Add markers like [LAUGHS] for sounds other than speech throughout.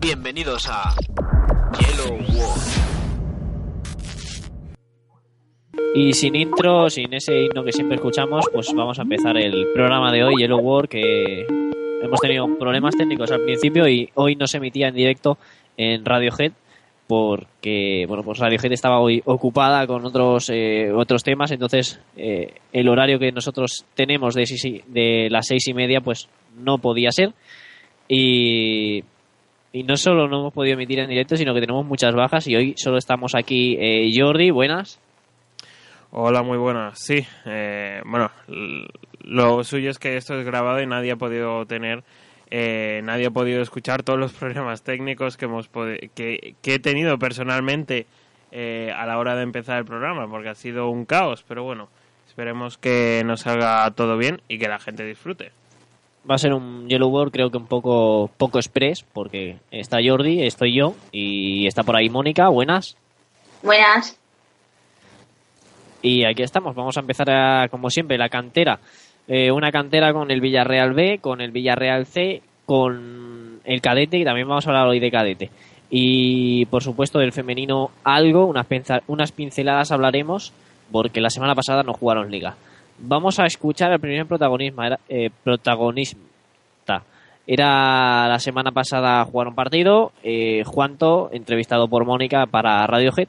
Bienvenidos a Yellow War. Y sin intro, sin ese himno que siempre escuchamos, pues vamos a empezar el programa de hoy, Yellow War, que hemos tenido problemas técnicos al principio y hoy no se emitía en directo en Radiohead porque bueno pues Radiohead estaba hoy ocupada con otros eh, otros temas entonces eh, el horario que nosotros tenemos de, de las seis y media pues no podía ser y y no solo no hemos podido emitir en directo sino que tenemos muchas bajas y hoy solo estamos aquí eh, Jordi buenas Hola, muy buenas. Sí, eh, bueno, lo suyo es que esto es grabado y nadie ha podido tener, eh, nadie ha podido escuchar todos los [LAUGHS] problemas técnicos que hemos que, que he tenido personalmente eh, a la hora de empezar el programa, porque ha sido un caos. Pero bueno, esperemos que nos salga todo bien y que la gente disfrute. Va a ser un Yellow World creo que un poco poco express porque está Jordi estoy yo y está por ahí Mónica buenas Buenas. Y aquí estamos, vamos a empezar a, como siempre, la cantera. Eh, una cantera con el Villarreal B, con el Villarreal C, con el cadete, y también vamos a hablar hoy de cadete. Y por supuesto del femenino algo, unas, unas pinceladas hablaremos, porque la semana pasada no jugaron liga. Vamos a escuchar el primer protagonismo, era, eh, protagonista. Era la semana pasada jugaron partido, eh, Juanto, entrevistado por Mónica para Radiohead,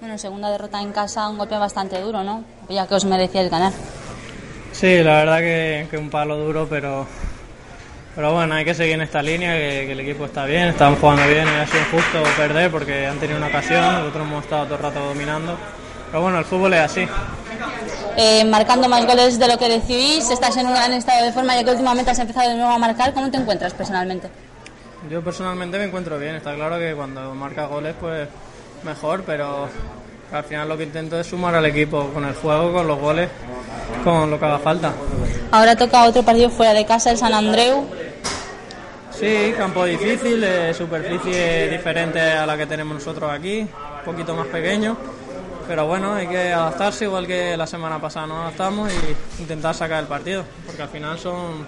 Bueno, segunda derrota en casa, un golpe bastante duro, ¿no? Ya que os merecíais ganar. Sí, la verdad que, que un palo duro, pero, pero bueno, hay que seguir en esta línea, que, que el equipo está bien, están jugando bien y ha sido injusto perder porque han tenido una ocasión, nosotros hemos estado todo el rato dominando. Pero bueno, el fútbol es así. Eh, marcando más goles de lo que decidís, estás en un gran estado de forma ya que últimamente has empezado de nuevo a marcar. ¿Cómo te encuentras personalmente? Yo personalmente me encuentro bien, está claro que cuando marca goles pues mejor, pero al final lo que intento es sumar al equipo con el juego, con los goles, con lo que haga falta. Ahora toca otro partido fuera de casa, el San Andreu. Sí, campo difícil, eh, superficie diferente a la que tenemos nosotros aquí, un poquito más pequeño, pero bueno, hay que adaptarse igual que la semana pasada nos adaptamos y intentar sacar el partido, porque al final son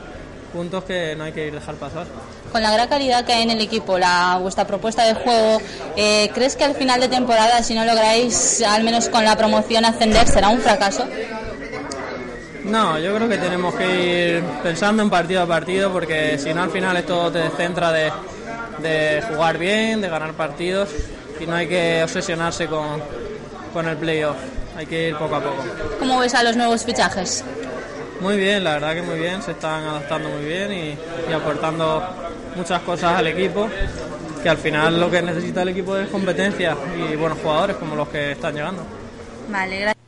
puntos que no hay que dejar pasar. Con la gran calidad que hay en el equipo, la, vuestra propuesta de juego, eh, ¿crees que al final de temporada, si no lográis, al menos con la promoción, ascender, será un fracaso? No, yo creo que tenemos que ir pensando en partido a partido porque si no al final esto te descentra de, de jugar bien, de ganar partidos y no hay que obsesionarse con, con el playoff, hay que ir poco a poco. ¿Cómo ves a los nuevos fichajes? Muy bien, la verdad que muy bien, se están adaptando muy bien y, y aportando muchas cosas al equipo, que al final lo que necesita el equipo es competencia y buenos jugadores como los que están llegando. Vale, gracias.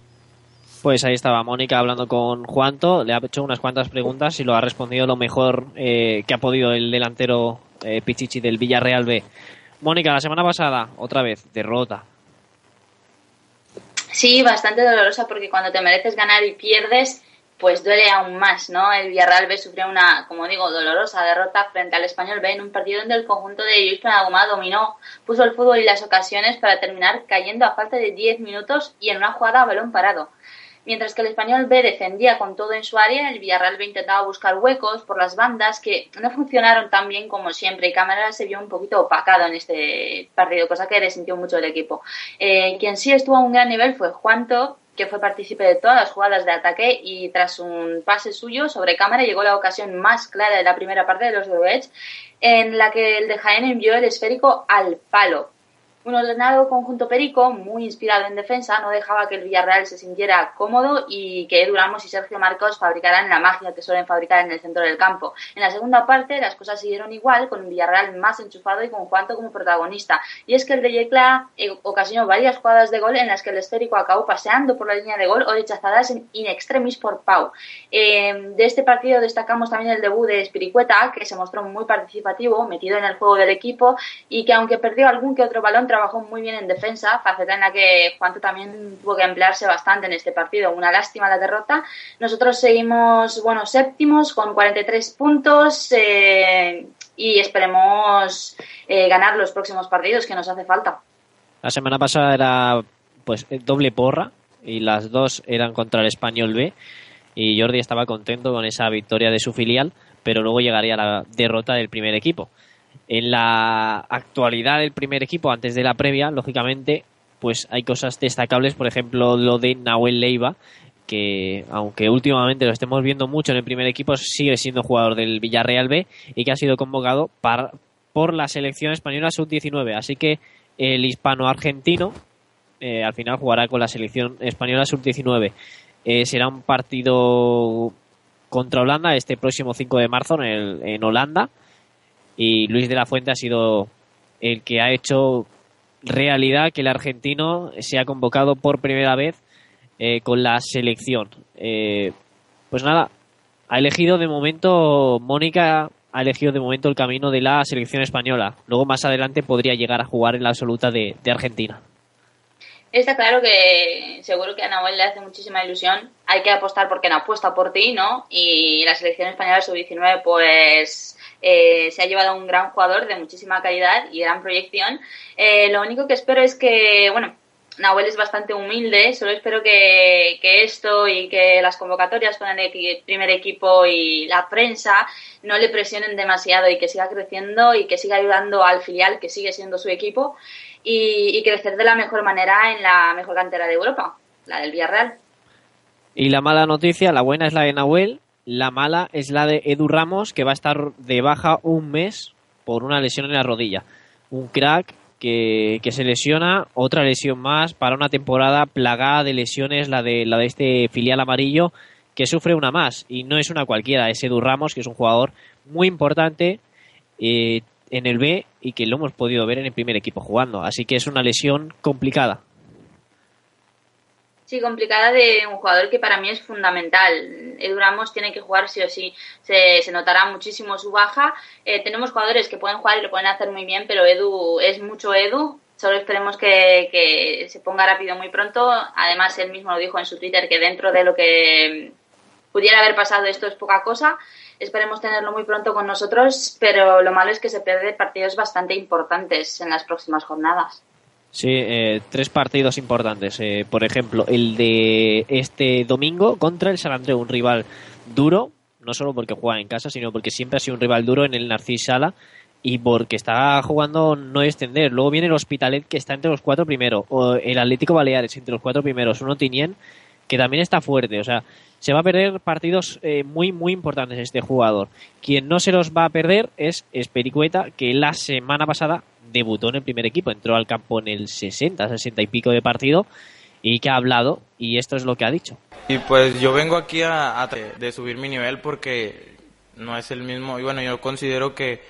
Pues ahí estaba Mónica hablando con Juanto, le ha hecho unas cuantas preguntas y lo ha respondido lo mejor eh, que ha podido el delantero eh, Pichichi del Villarreal B. Mónica, la semana pasada, otra vez, derrota. Sí, bastante dolorosa porque cuando te mereces ganar y pierdes, pues duele aún más, ¿no? El Villarreal B sufrió una, como digo, dolorosa derrota frente al Español B en un partido donde el conjunto de Luis Planagoma dominó, puso el fútbol y las ocasiones para terminar cayendo a falta de 10 minutos y en una jugada a balón parado. Mientras que el Español B defendía con todo en su área, el Villarreal B intentaba buscar huecos por las bandas que no funcionaron tan bien como siempre y Cámara se vio un poquito opacado en este partido, cosa que resintió mucho el equipo. Eh, quien sí estuvo a un gran nivel fue Juanto, que fue partícipe de todas las jugadas de ataque y tras un pase suyo sobre cámara llegó la ocasión más clara de la primera parte de los Edge, en la que el de Jaén envió el esférico al palo. Un ordenado conjunto Perico, muy inspirado en defensa, no dejaba que el Villarreal se sintiera cómodo y que Edu y Sergio Marcos fabricaran la magia que suelen fabricar en el centro del campo. En la segunda parte las cosas siguieron igual, con un Villarreal más enchufado y con Juanto como protagonista. Y es que el de Yecla eh, ocasionó varias jugadas de gol en las que el esférico acabó paseando por la línea de gol o rechazadas en extremis por Pau. Eh, de este partido destacamos también el debut de Spiricueta, que se mostró muy participativo, metido en el juego del equipo y que aunque perdió algún que otro balón, trabajó muy bien en defensa, faceta en la que Juanto también tuvo que emplearse bastante en este partido. Una lástima la derrota. Nosotros seguimos, bueno, séptimos con 43 puntos eh, y esperemos eh, ganar los próximos partidos que nos hace falta. La semana pasada era pues doble porra y las dos eran contra el Español B y Jordi estaba contento con esa victoria de su filial, pero luego llegaría la derrota del primer equipo. En la actualidad del primer equipo, antes de la previa, lógicamente, pues hay cosas destacables, por ejemplo, lo de Nahuel Leiva, que aunque últimamente lo estemos viendo mucho en el primer equipo, sigue siendo jugador del Villarreal B y que ha sido convocado para, por la selección española sub-19. Así que el hispano-argentino eh, al final jugará con la selección española sub-19. Eh, será un partido contra Holanda este próximo 5 de marzo en, en Holanda y Luis de la Fuente ha sido el que ha hecho realidad que el argentino se ha convocado por primera vez eh, con la selección. Eh, pues nada, ha elegido de momento, Mónica ha elegido de momento el camino de la selección española. Luego más adelante podría llegar a jugar en la absoluta de, Argentina. Está claro que seguro que a Nahuel le hace muchísima ilusión. Hay que apostar porque no apuesta por ti, ¿no? Y la selección española sub-19, pues eh, se ha llevado a un gran jugador de muchísima calidad y gran proyección. Eh, lo único que espero es que, bueno, Nahuel es bastante humilde, solo espero que, que, esto y que las convocatorias con el primer equipo y la prensa no le presionen demasiado y que siga creciendo y que siga ayudando al filial que sigue siendo su equipo y, y crecer de la mejor manera en la mejor cantera de Europa, la del Villarreal. Y la mala noticia, la buena es la de Nahuel, la mala es la de Edu Ramos, que va a estar de baja un mes por una lesión en la rodilla. Un crack que, que, se lesiona, otra lesión más para una temporada plagada de lesiones, la de, la de este filial amarillo, que sufre una más. Y no es una cualquiera, es Edu Ramos, que es un jugador muy importante eh, en el B y que lo hemos podido ver en el primer equipo jugando. Así que es una lesión complicada. Sí, complicada de un jugador que para mí es fundamental. Edu Ramos tiene que jugar sí o sí. Se, notará muchísimo su baja. Eh, tenemos jugadores que pueden jugar y lo pueden hacer muy bien, pero Edu es mucho Edu. Solo esperemos que, que se ponga rápido muy pronto. Además, él mismo lo dijo en su Twitter que dentro de lo que pudiera haber pasado esto es poca cosa. Esperemos tenerlo muy pronto con nosotros, pero lo malo es que se pierden partidos bastante importantes en las próximas jornadas. Sí, eh, tres partidos importantes. Eh, por ejemplo, el de este domingo contra el San Andreu, un rival duro, no solo porque juega en casa, sino porque siempre ha sido un rival duro en el Narcís Sala y porque está jugando no extender. Luego viene el Hospitalet, que está entre los cuatro primeros, o el Atlético Baleares entre los cuatro primeros, uno Tinien, que también está fuerte. O sea, se va a perder partidos eh, muy, muy importantes este jugador. Quien no se los va a perder es Espericueta, que la semana pasada debutó en el primer equipo, entró al campo en el 60, 60 y pico de partido y que ha hablado y esto es lo que ha dicho. Y pues yo vengo aquí a, a de subir mi nivel porque no es el mismo y bueno, yo considero que,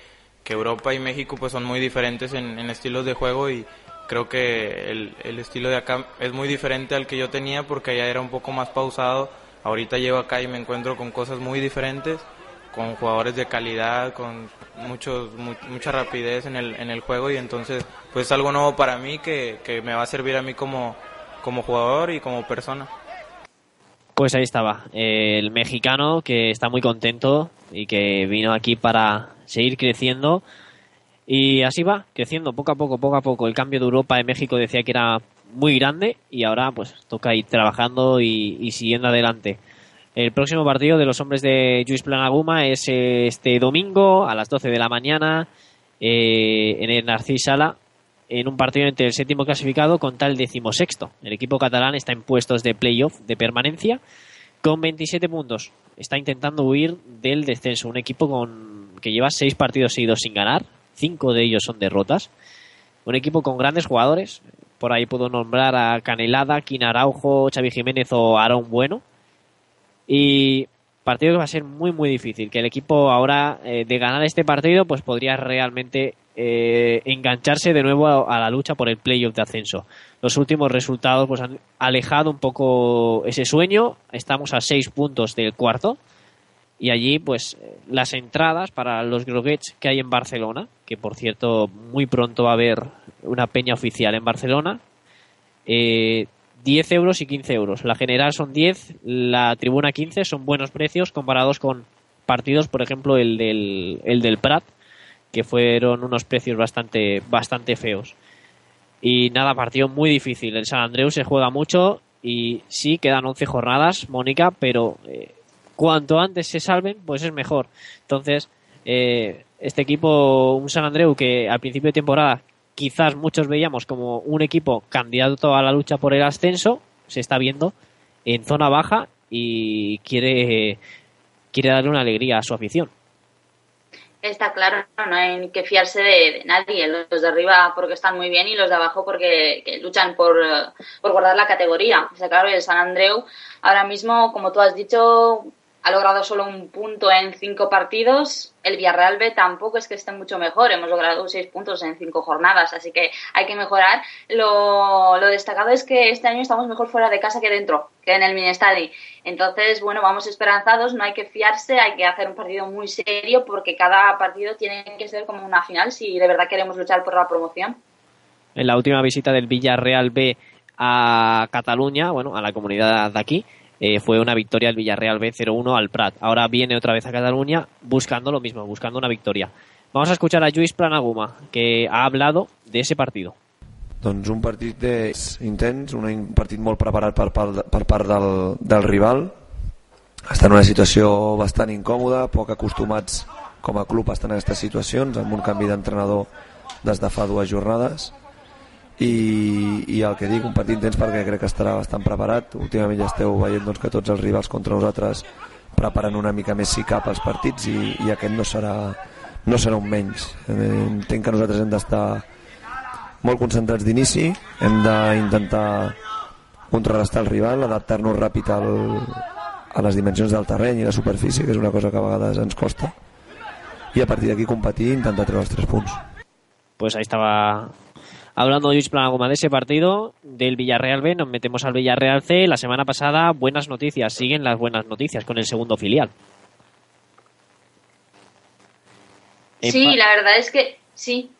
que Europa y México pues son muy diferentes en, en estilos de juego y creo que el, el, estilo de acá es muy diferente al que yo tenía porque allá era un poco más pausado, ahorita llego acá y me encuentro con cosas muy diferentes con jugadores de calidad, con muchos, mu mucha rapidez en el, en el juego y entonces pues es algo nuevo para mí que, que me va a servir a mí como, como jugador y como persona. Pues ahí estaba, el mexicano que está muy contento y que vino aquí para seguir creciendo. Y así va, creciendo poco a poco, poco a poco. El cambio de Europa en México decía que era muy grande y ahora pues toca ir trabajando y siguiendo adelante. El próximo partido de los hombres de Luis Planaguma es este domingo a las 12 de la mañana eh, en el Narcís Sala, en un partido entre el séptimo clasificado contra el decimosexto. El equipo catalán está en puestos de playoff de permanencia con 27 puntos. Está intentando huir del descenso. Un equipo con, que lleva seis partidos seguidos sin ganar, cinco de ellos son derrotas. Un equipo con grandes jugadores. Por ahí puedo nombrar a Canelada, Quina Araujo, Xavi Jiménez o Aaron Bueno. Y partido que va a ser muy muy difícil. Que el equipo ahora eh, de ganar este partido pues podría realmente eh, engancharse de nuevo a, a la lucha por el playoff de ascenso. Los últimos resultados pues han alejado un poco ese sueño. Estamos a seis puntos del cuarto y allí pues las entradas para los groguets que hay en Barcelona, que por cierto muy pronto va a haber una peña oficial en Barcelona, eh, 10 euros y 15 euros. La general son 10, la tribuna 15, son buenos precios comparados con partidos, por ejemplo, el del, el del Prat, que fueron unos precios bastante, bastante feos. Y nada, partido muy difícil. El San Andreu se juega mucho y sí, quedan 11 jornadas, Mónica, pero eh, cuanto antes se salven, pues es mejor. Entonces, eh, este equipo, un San Andreu que al principio de temporada quizás muchos veíamos como un equipo candidato a la lucha por el ascenso, se está viendo en zona baja y quiere, quiere darle una alegría a su afición. Está claro, no hay que fiarse de, nadie. Los de arriba porque están muy bien y los de abajo porque que luchan por, por guardar la categoría. Está claro, el San Andreu ahora mismo, como tú has dicho, ha logrado solo un punto en cinco partidos. El Villarreal B tampoco es que esté mucho mejor. Hemos logrado seis puntos en cinco jornadas, así que hay que mejorar. Lo, destacado es que este año estamos mejor fuera de casa que dentro, que en el Minestadi. Entonces, bueno, vamos esperanzados, no hay que fiarse, hay que hacer un partido muy serio porque cada partido tiene que ser como una final si de verdad queremos luchar por la promoción. En la última visita del Villarreal B a Cataluña, bueno, a la comunidad de aquí, eh, fue una victoria del Villarreal B 0-1 al Prat. Ahora viene otra vez a Cataluña buscando lo mismo, buscando una victoria. Vamos a escuchar a Lluís Planaguma, que ha hablado de ese partido. Doncs un partit de... intens, un partit molt preparat per, per, per part del, del rival. Està en una situació bastant incòmoda, poc acostumats com a club a estar en aquestes situacions, amb un canvi d'entrenador des de fa dues jornades i, i el que dic, un partit intens perquè crec que estarà bastant preparat. Últimament ja esteu veient doncs, que tots els rivals contra nosaltres preparen una mica més si cap els partits i, i aquest no serà, no serà un menys. Eh, entenc que nosaltres hem d'estar molt concentrats d'inici hem d'intentar contrarrestar el rival adaptar-nos ràpid al, a les dimensions del terreny i la superfície que és una cosa que a vegades ens costa i a partir d'aquí competir i intentar treure els tres punts. Pues ahí estaba hablando Luis Planagoma de ese partido del Villarreal B, nos metemos al Villarreal C. La semana pasada, buenas noticias, siguen las buenas noticias con el segundo filial. Sí, la verdad es que sí.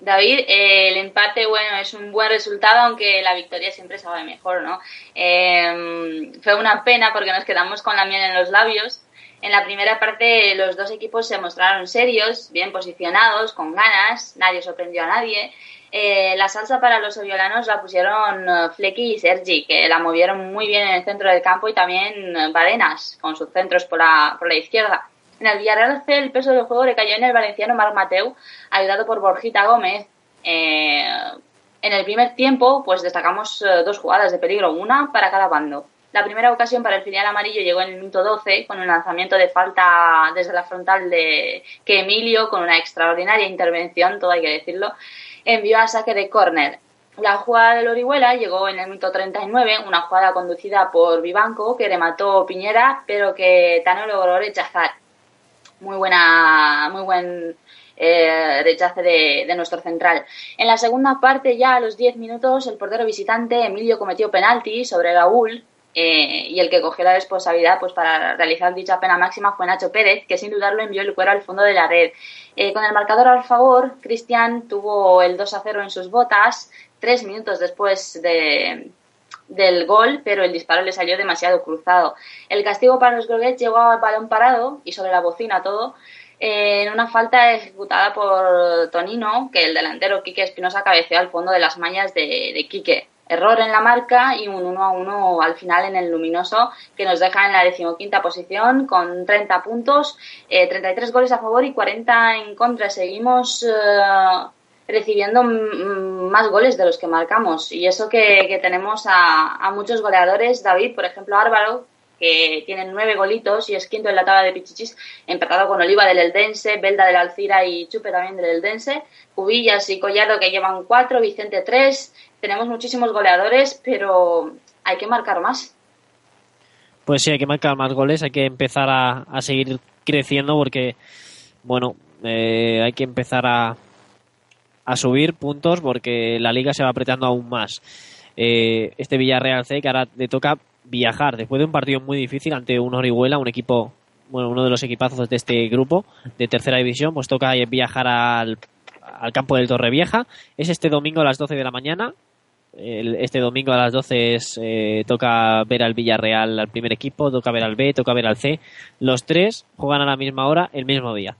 David, eh, el empate, bueno, es un buen resultado, aunque la victoria siempre sabe mejor, ¿no? Eh, fue una pena porque nos quedamos con la miel en los labios. En la primera parte los dos equipos se mostraron serios, bien posicionados, con ganas, nadie sorprendió a nadie. Eh, la salsa para los oviolanos la pusieron eh, Flecky y Sergi, que la movieron muy bien en el centro del campo, y también eh, Badenas, con sus centros por la, por la izquierda. En el Villarreal C el peso del juego le cayó en el valenciano Marc Mateu, ayudado por Borjita Gómez. Eh, en el primer tiempo, pues destacamos eh, dos jugadas de peligro, una para cada bando. La primera ocasión para el filial amarillo llegó en el minuto 12 con un lanzamiento de falta desde la frontal de que Emilio, con una extraordinaria intervención, todo hay que decirlo, envió a saque de córner. La jugada del Orihuela llegó en el minuto 39, una jugada conducida por Vivanco que remató Piñera, pero que Tano logró rechazar. Muy buena, muy buen eh, rechace de, de nuestro central. En la segunda parte, ya a los 10 minutos, el portero visitante Emilio cometió penalti sobre Raúl, eh, y el que cogió la responsabilidad pues para realizar dicha pena máxima fue Nacho Pérez, que sin dudarlo envió el cuero al fondo de la red. Eh, con el marcador al favor, Cristian tuvo el 2 a 0 en sus botas, tres minutos después de, del gol, pero el disparo le salió demasiado cruzado. El castigo para los Groguets llegó al balón parado y sobre la bocina todo, eh, en una falta ejecutada por Tonino, que el delantero Quique Espinosa cabeceó al fondo de las mañas de, de Quique. Error en la marca y un 1 a 1 al final en el luminoso que nos deja en la decimoquinta posición con 30 puntos, eh, 33 goles a favor y 40 en contra. Seguimos eh, recibiendo más goles de los que marcamos y eso que, que tenemos a, a, muchos goleadores. David, por ejemplo, Álvaro, que tiene nueve golitos y es quinto en la tabla de Pichichis, empatado con Oliva del Eldense, Belda del Alcira y Chupe también del Eldense, Cubillas y Collado que llevan cuatro, Vicente tres. Tenemos muchísimos goleadores, pero hay que marcar más. Pues sí, hay que marcar más goles, hay que empezar a, a seguir creciendo porque, bueno, eh, hay que empezar a, a subir puntos porque la liga se va apretando aún más. Eh, este Villarreal C que ahora le toca viajar después de un partido muy difícil ante un Orihuela, un equipo, bueno, uno de los equipazos de este grupo de tercera división, pues toca viajar al, al campo del Torrevieja. Es este domingo a las 12 de la mañana. El- este domingo a las 12 es, eh, toca ver al Villarreal, al primer equipo, toca ver al B, toca ver al C. Los tres juegan a la misma hora, el mismo día.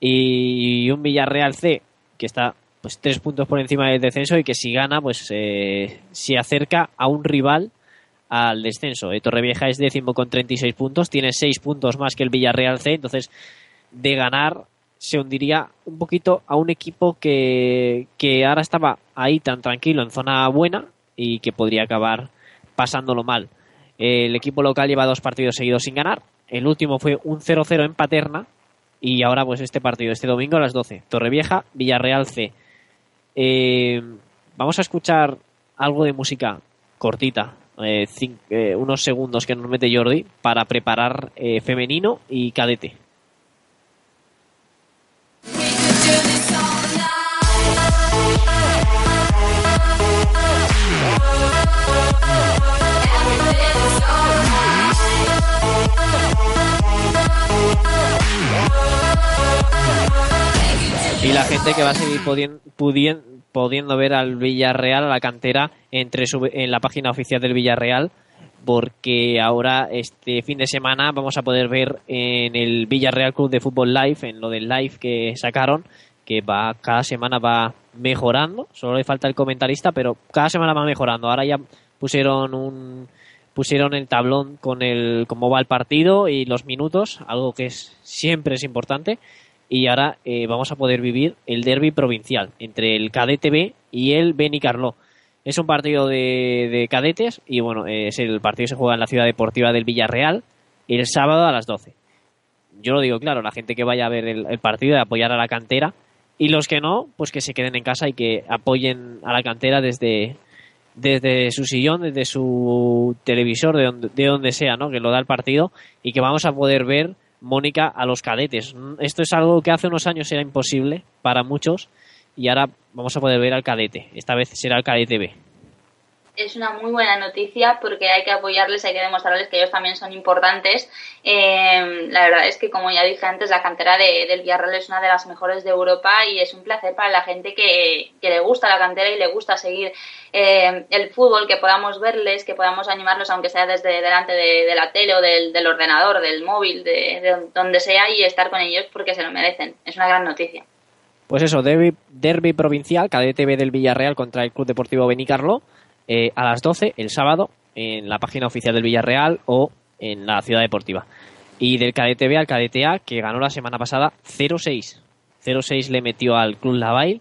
Y un Villarreal C que está pues tres puntos por encima del descenso y que si gana pues eh, se acerca a un rival al descenso. Eh, Torrevieja es décimo con 36 puntos, tiene seis puntos más que el Villarreal C, entonces de ganar se hundiría un poquito a un equipo que, que ahora estaba ahí tan tranquilo en zona buena y que podría acabar pasándolo mal. El equipo local lleva dos partidos seguidos sin ganar. El último fue un 0-0 en Paterna y ahora pues este partido, este domingo a las 12. Torrevieja, Villarreal C. Eh, vamos a escuchar algo de música cortita, eh, cin- eh, unos segundos que nos mete Jordi para preparar eh, femenino y cadete. y la gente que va a seguir podien- pudien- pudiendo ver al Villarreal, a la cantera, entre su- en la página oficial del Villarreal, porque ahora este fin de semana vamos a poder ver en el Villarreal Club de Fútbol Live, en lo del live que sacaron, que va cada semana va mejorando, solo le falta el comentarista, pero cada semana va mejorando. Ahora ya pusieron un pusieron el tablón con el cómo va el partido y los minutos, algo que es siempre es importante y ahora eh, vamos a poder vivir el derby provincial entre el cadete B y el Benicarló. Es un partido de, de cadetes y bueno, es el partido se juega en la ciudad deportiva del Villarreal el sábado a las 12. Yo lo digo claro, la gente que vaya a ver el, el partido de apoyar a la cantera y los que no, pues que se queden en casa y que apoyen a la cantera desde, desde su sillón, desde su televisor, de donde, de donde sea, ¿no? Que lo da el partido y que vamos a poder ver Mónica a los cadetes. Mm, Esto es algo que hace unos años era imposible para muchos y ahora vamos a poder ver al cadete. Esta vez será el cadete B. es una muy buena noticia porque hay que apoyarles, hay que demostrarles que ellos también son importantes. Eh, la verdad es que, como ya dije antes, la cantera de, del Villarreal es una de las mejores de Europa y es un placer para la gente que, que le gusta la cantera y le gusta seguir eh, el fútbol, que podamos verles, que podamos animarlos, aunque sea desde delante de, la tele o del, del ordenador, del móvil, de, de donde sea, y estar con ellos porque se lo merecen. Es una gran noticia. Pues eso, derby, derby provincial, cadete B del Villarreal contra el Club Deportivo Benicarlo, eh, a las 12 el sábado en la página oficial del Villarreal o en la ciudad deportiva. Y del cadete B al cadete A, que ganó la semana pasada 0-6. 0-6 le metió al Club Lavail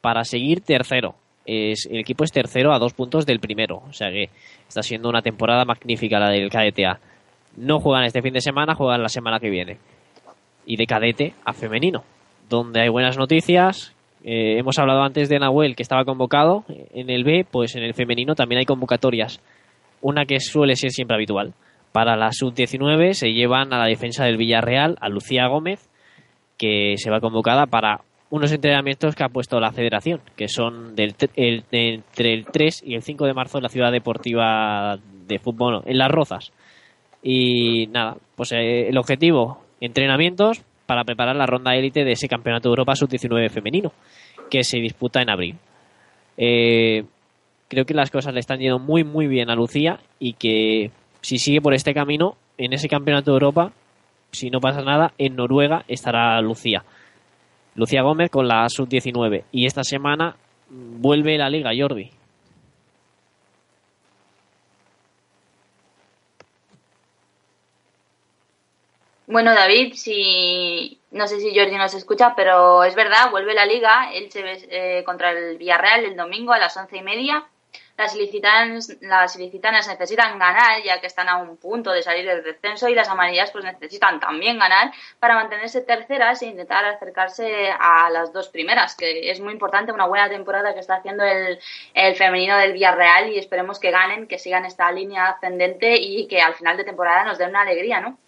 para seguir tercero. Es, el equipo es tercero a dos puntos del primero. O sea que está siendo una temporada magnífica la del cadete A. No juegan este fin de semana, juegan la semana que viene. Y de cadete a femenino donde hay buenas noticias. Eh, hemos hablado antes de Nahuel, que estaba convocado en el B, pues en el femenino también hay convocatorias. Una que suele ser siempre habitual. Para la sub-19 se llevan a la defensa del Villarreal a Lucía Gómez, que se va convocada para unos entrenamientos que ha puesto la federación, que son del, el- entre el 3 y el 5 de marzo en la ciudad deportiva de fútbol, en Las Rozas. Y nada, pues eh, el objetivo, entrenamientos para preparar la ronda élite de ese Campeonato de Europa Sub-19 femenino, que se disputa en abril. Eh, creo que las cosas le están yendo muy, muy bien a Lucía y que si sigue por este camino, en ese Campeonato de Europa, si no pasa nada, en Noruega estará Lucía. Lucía Gómez con la Sub-19. Y esta semana vuelve la Liga, Jordi. Bueno, David, si no sé si Jordi nos escucha, pero es verdad, vuelve la liga, Elche eh, contra el Villarreal el domingo a las once y media. las ilicitanas, las ilicitanas necesitan ganar ya que están a un punto de salir del descenso y las amarillas pues necesitan también ganar para mantenerse terceras e intentar acercarse a las dos primeras, que es muy importante, una buena temporada que está haciendo el, el femenino del Villarreal y esperemos que ganen, que sigan esta línea ascendente y que al final de temporada nos den una alegría, ¿no?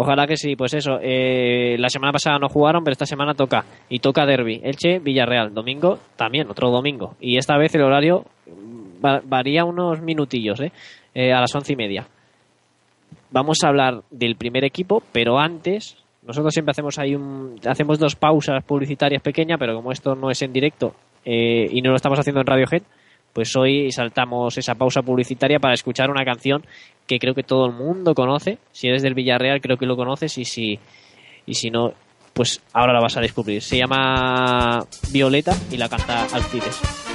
Ojalá que sí, pues eso. Eh, la semana pasada no jugaron, pero esta semana toca. Y toca Derby. Elche, Villarreal. Domingo también, otro domingo. Y esta vez el horario va- varía unos minutillos, ¿eh? Eh, a las once y media. Vamos a hablar del primer equipo, pero antes, nosotros siempre hacemos ahí un, hacemos dos pausas publicitarias pequeñas, pero como esto no es en directo eh, y no lo estamos haciendo en Radiohead, pues hoy saltamos esa pausa publicitaria para escuchar una canción que creo que todo el mundo conoce. Si eres del Villarreal, creo que lo conoces y si, y si no, pues ahora la vas a descubrir. Se llama Violeta y la canta Alcides.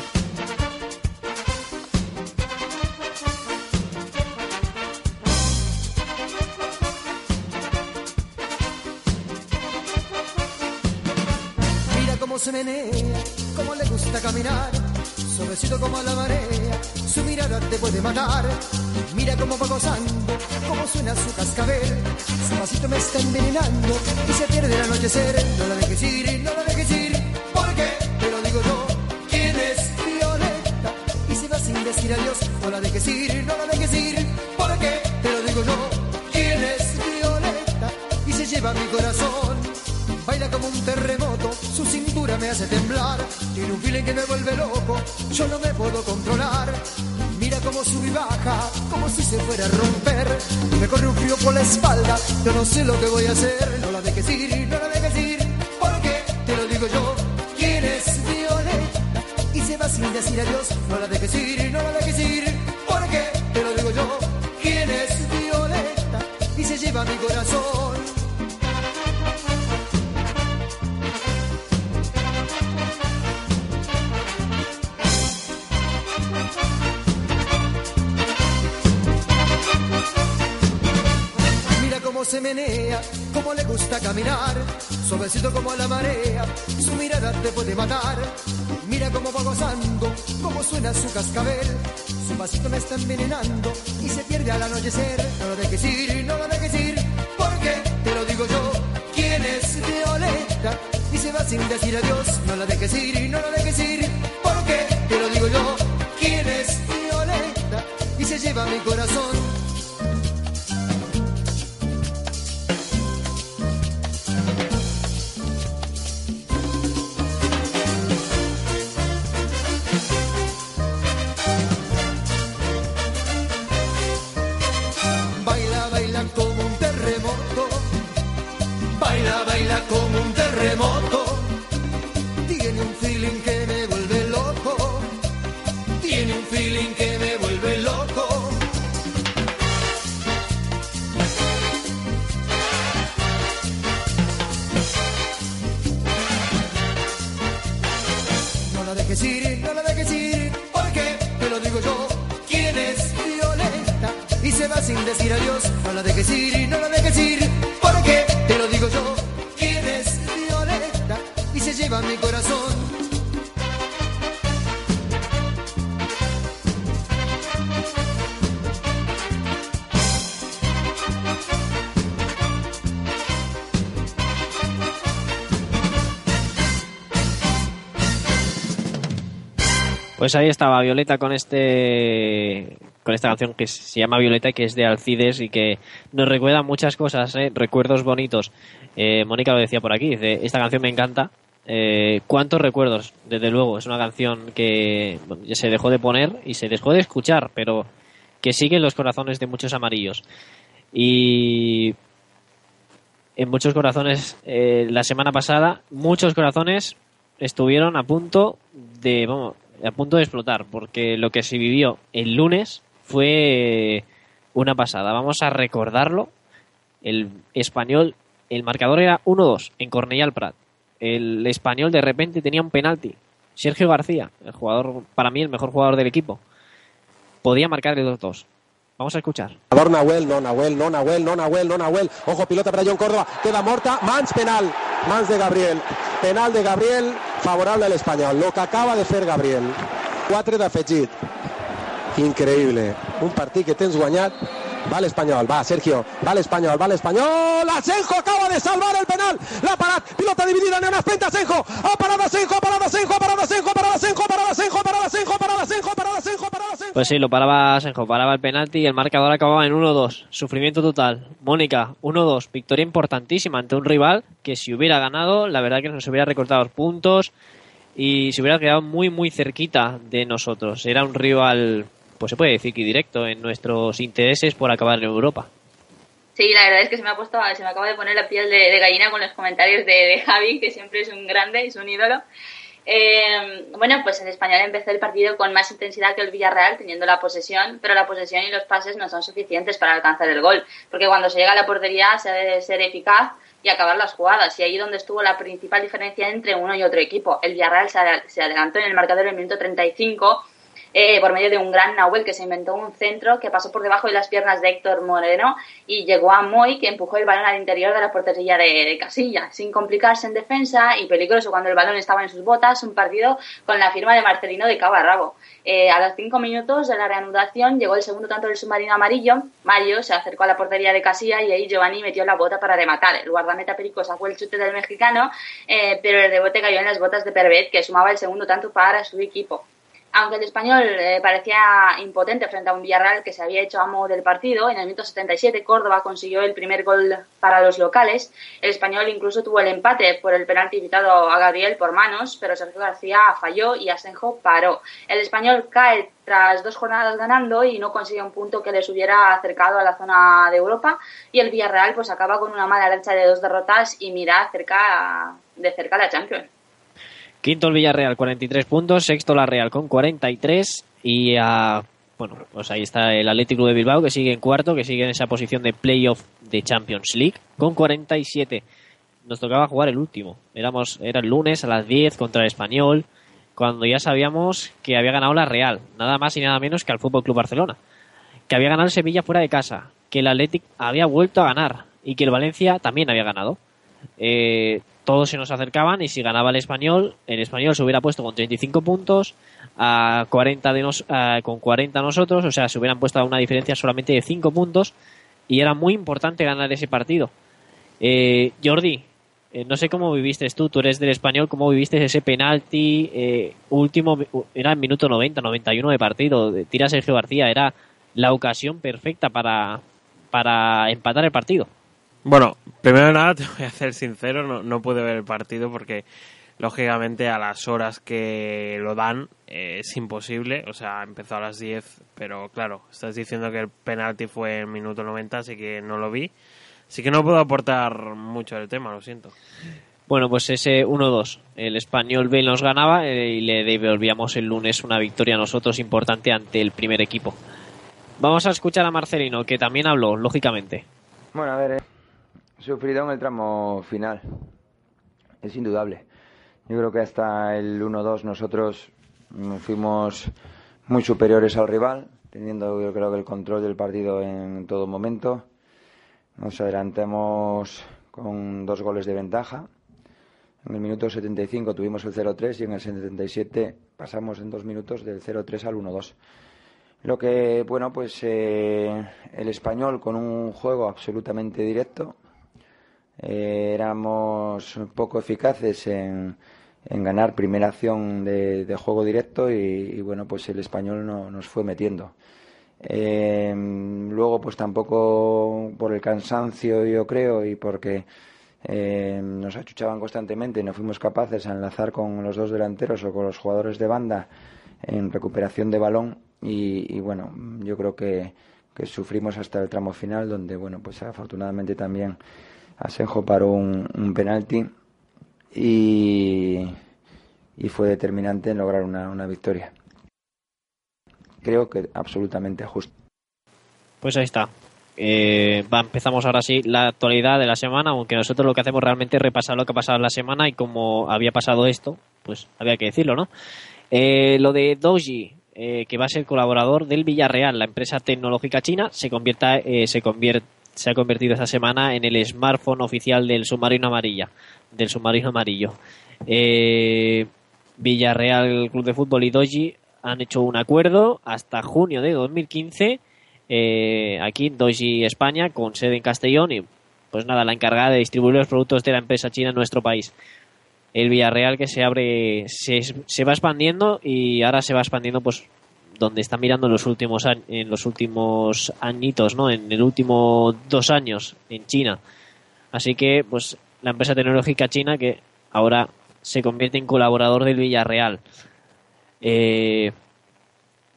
Te puede matar. Mira cómo va gozando, cómo suena su cascabel, su pasito me está envenenando y se pierde el anochecer. No la dejes ir, no la dejes ir, porque te lo digo yo, ¿quién es Violeta? Y se va sin decir adiós, no la dejes ir, no la dejes ir, porque te lo digo yo, ¿quién es Violeta? Y se lleva mi corazón. Baila como un terremoto, su cintura me hace temblar. Tiene un feeling que me vuelve loco, yo no me puedo controlar. Cómo sube y baja, como si se fuera a romper. Me corre un frío por la espalda, yo no sé lo que voy a hacer. No la dejes ir, no la dejes ir, porque te lo digo yo. ¿Quién es Violeta? Y se va sin decir adiós. No la dejes ir, no la dejes ir, porque te lo digo yo. ¿Quién es Violeta? Y se lleva mi corazón. Se menea, cómo le gusta caminar, suavecito como la marea, su mirada te puede matar. Mira cómo va gozando, cómo suena su cascabel, su pasito me está envenenando y se pierde al anochecer. No lo dejes ir, no lo dejes ir, porque te lo digo yo, ¿quién es Violeta? Y se va sin decir adiós, no la dejes ir, no la dejes ir, porque te lo digo yo, ¿quién es Violeta? Y se lleva mi corazón. Pues ahí estaba Violeta con este con esta canción que se llama Violeta y que es de Alcides y que nos recuerda muchas cosas, ¿eh? recuerdos bonitos. Eh, Mónica lo decía por aquí, esta canción me encanta. Eh, ¿Cuántos recuerdos? Desde luego, es una canción que se dejó de poner y se dejó de escuchar, pero que sigue en los corazones de muchos amarillos. Y en muchos corazones, eh, la semana pasada, muchos corazones estuvieron a punto de, vamos, a punto de explotar, porque lo que se vivió el lunes fue una pasada. Vamos a recordarlo. El español, el marcador era 1-2 en Cornellà al Prat. El español de repente tenía un penalti. Sergio García, el jugador, para mí el mejor jugador del equipo, podía marcar el 2-2. Vamos a escuchar. Nahuel, no Nahuel, no Nahuel, no Nahuel, no Nahuel. Ojo, pilota para John Córdoba. Queda morta. Mans penal. Mans de Gabriel. Penal de Gabriel favorable al espanyol. Lo que acaba de fer Gabriel. 4 d'afegit. Increïble. Un partit que tens guanyat. Va el español, va Sergio, va el español, va el español. Asenjo acaba de salvar el penal. La parada, pilota dividida en una frente Asenjo. Ha parado Asenjo, ha parado Asenjo, ha parado Asenjo, ha parado Asenjo, ha parado Asenjo, ha parado Asenjo, ha parado Asenjo, ha parado Asenjo, parado Asenjo. Pues sí, lo paraba Asenjo, paraba el penalti y el marcador acababa en 1-2. Sufrimiento total. Mónica, 1-2. Victoria importantísima ante un rival que si hubiera ganado, la verdad que nos hubiera recortado los puntos y se hubiera quedado muy, muy cerquita de nosotros. Era un rival pues se puede decir que directo en nuestros intereses por acabar en Europa. Sí, la verdad es que se me ha puesto, se me acaba de poner la piel de, de gallina con los comentarios de, de Javi, que siempre es un grande, es un ídolo. Eh, bueno, pues el español empezó el partido con más intensidad que el Villarreal, teniendo la posesión, pero la posesión y los pases no son suficientes para alcanzar el gol, porque cuando se llega a la portería se debe ser eficaz y acabar las jugadas, y ahí donde estuvo la principal diferencia entre uno y otro equipo. El Villarreal se, ad- se adelantó en el marcador en el minuto 35 eh, por medio de un gran Nahuel que se inventó un centro que pasó por debajo de las piernas de Héctor Moreno y llegó a Moy que empujó el balón al interior de la portería de, Casilla, sin complicarse en defensa y peligroso cuando el balón estaba en sus botas, un partido con la firma de Marcelino de cabo. Eh, a los cinco minutos de la reanudación llegó el segundo tanto del submarino amarillo, Mario se acercó a la portería de Casilla y ahí Giovanni metió la bota para rematar. El guardameta Perico sacó el chute del mexicano, eh, pero el rebote cayó en las botas de Pervet que sumaba el segundo tanto para su equipo. Aunque el español eh, parecía impotente frente a un Villarreal que se había hecho amo del partido, en el minuto 77 Córdoba consiguió el primer gol para los locales. El español incluso tuvo el empate por el penalti evitado a Gabriel por manos, pero Sergio García falló y Asenjo paró. El español cae tras dos jornadas ganando y no consigue un punto que les hubiera acercado a la zona de Europa y el Villarreal pues acaba con una mala racha de dos derrotas y mira cerca de cerca la Champions. Quinto el Villarreal, 43 puntos. Sexto la Real con 43. Y a, bueno, pues ahí está el Atlético de Bilbao que sigue en cuarto, que sigue en esa posición de playoff de Champions League con 47. Nos tocaba jugar el último. Éramos, era el lunes a las 10 contra el Español, cuando ya sabíamos que había ganado la Real, nada más y nada menos que al Fútbol Club Barcelona. Que había ganado el Sevilla fuera de casa, que el Atlético había vuelto a ganar y que el Valencia también había ganado. Eh, todos se nos acercaban y si ganaba el español, el español se hubiera puesto con 35 puntos, a 40 de nos, a- con 40 nosotros, o sea, se hubieran puesto a una diferencia solamente de 5 puntos y era muy importante ganar ese partido. Eh, Jordi, eh, no sé cómo viviste tú, tú eres del español, cómo viviste ese penalti eh, último, era en minuto 90, 91 de partido, tira Sergio García, era la ocasión perfecta para, para empatar el partido. Bueno, primero de nada [LAUGHS] te voy a ser sincero, no, no pude ver el partido porque lógicamente a las horas que lo dan eh, es imposible, o sea, empezó a las 10, pero claro, estás diciendo que el penalti fue en minuto 90, así que no lo vi. Así que no puedo aportar mucho del tema, lo siento. Bueno, pues ese 1-2. El español B nos ganaba eh, y le devolvíamos el lunes una victoria a nosotros importante ante el primer equipo. Vamos a escuchar a Marcelino, que también habló, lógicamente. Bueno, a ver, he sufrido en el tramo final. Es indudable. Yo creo que hasta el 1-2 nosotros mm, fuimos muy superiores al rival, teniendo yo creo que el control del partido en todo momento. Nos adelantamos con dos goles de ventaja. En el minuto 75 tuvimos el 0-3 y en el 77 pasamos en dos minutos del 0-3 al 1-2. Lo que, bueno, pues eh, el español con un juego absolutamente directo. Eh, éramos poco eficaces en, en ganar primera acción de, de juego directo y, bueno, pues el español no, nos fue metiendo. Eh, luego, pues tampoco por el cansancio, yo creo, y porque eh, nos achuchaban constantemente y no fuimos capaces a enlazar con los dos delanteros o con los jugadores de banda en recuperación de balón y, y bueno, yo creo que, que sufrimos hasta el tramo final donde, bueno, pues afortunadamente también Asenjo paró un, un penalti y, y fue determinante en lograr una, una victoria. Creo que absolutamente justo. Pues ahí está. Eh, va, empezamos ahora sí la actualidad de la semana, aunque nosotros lo que hacemos realmente es repasar lo que ha pasado en la semana y como había pasado esto, pues había que decirlo, ¿no? Eh, lo de Doji, eh, que va a ser colaborador del Villarreal, la empresa tecnológica china, se convierta, se convierte se ha convertido esta semana en el smartphone oficial del submarino amarilla, del submarino amarillo. Eh, Villarreal Club de Fútbol y Doji han hecho un acuerdo hasta junio de 2015 eh, aquí en Doji España con sede en Castellón y pues nada, la encargada de distribuir los productos de la empresa china en nuestro país. El Villarreal que se abre, se, se va expandiendo y ahora se va expandiendo pues donde está mirando en los últimos en los últimos añitos, ¿no? En el último dos años en China. Así que, pues, la empresa tecnológica china que ahora se convierte en colaborador del Villarreal. Eh,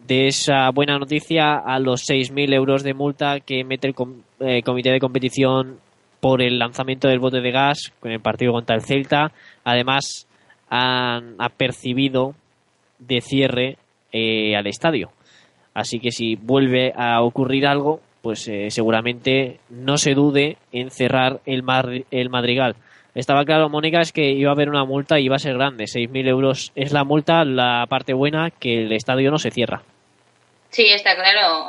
de esa buena noticia a los 6.000 euros de multa que mete el eh, comité de competición por el lanzamiento del bote de gas con el partido contra el Celta. Además, han, ha percibido de cierre eh, al estadio. Así que si vuelve a ocurrir algo, pues eh, seguramente no se dude en cerrar el, el Madrigal. Estaba claro, Mónica, es que iba a haber una multa y iba a ser grande. 6.000 euros es la multa, la parte buena, que el estadio no se cierra. Sí, está claro.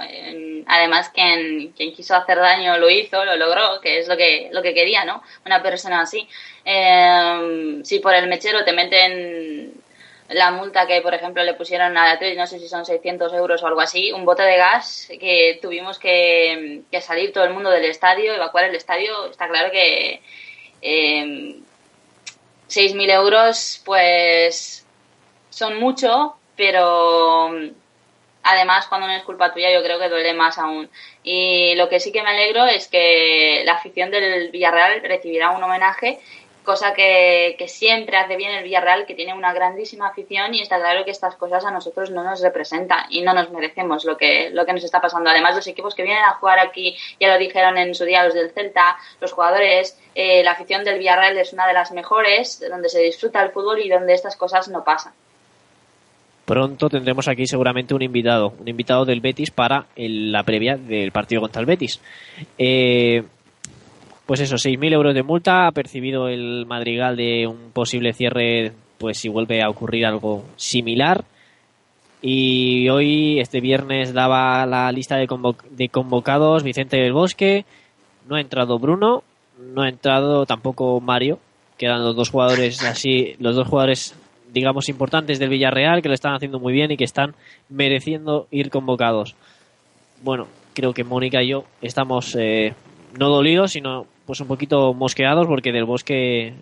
Además, quien, quien quiso hacer daño lo hizo, lo logró, que es lo que, lo que quería, ¿no? Una persona así. Eh, si por el mechero te meten la multa que, por ejemplo, le pusieron a la no sé si son 600 euros o algo así, un bote de gas que tuvimos que, salir todo el mundo del estadio, evacuar el estadio, está claro que eh, 6.000 euros pues son mucho, pero además cuando no es culpa tuya yo creo que duele más aún. Y lo que sí que me alegro es que la afición del Villarreal recibirá un homenaje cosa que, siempre hace bien el Villarreal, que tiene una grandísima afición y está claro que estas cosas a nosotros no nos representan y no nos merecemos lo que, lo que nos está pasando. Además, los equipos que vienen a jugar aquí, ya lo dijeron en su día los del Celta, los jugadores, eh, la afición del Villarreal es una de las mejores, donde se disfruta el fútbol y donde estas cosas no pasan. Pronto tendremos aquí seguramente un invitado, un invitado del Betis para la previa del partido contra el Betis. Eh, pues eso, 6.000 euros de multa, ha percibido el madrigal de un posible cierre, pues si vuelve a ocurrir algo similar. Y hoy, este viernes, daba la lista de, de convocados Vicente del Bosque, no ha entrado Bruno, no ha entrado tampoco Mario, quedan los dos jugadores [LAUGHS] así, los dos jugadores digamos importantes del Villarreal que lo están haciendo muy bien y que están mereciendo ir convocados. Bueno, creo que Mónica y yo estamos eh, no dolidos, sino pues un poquito mosqueados porque del bosque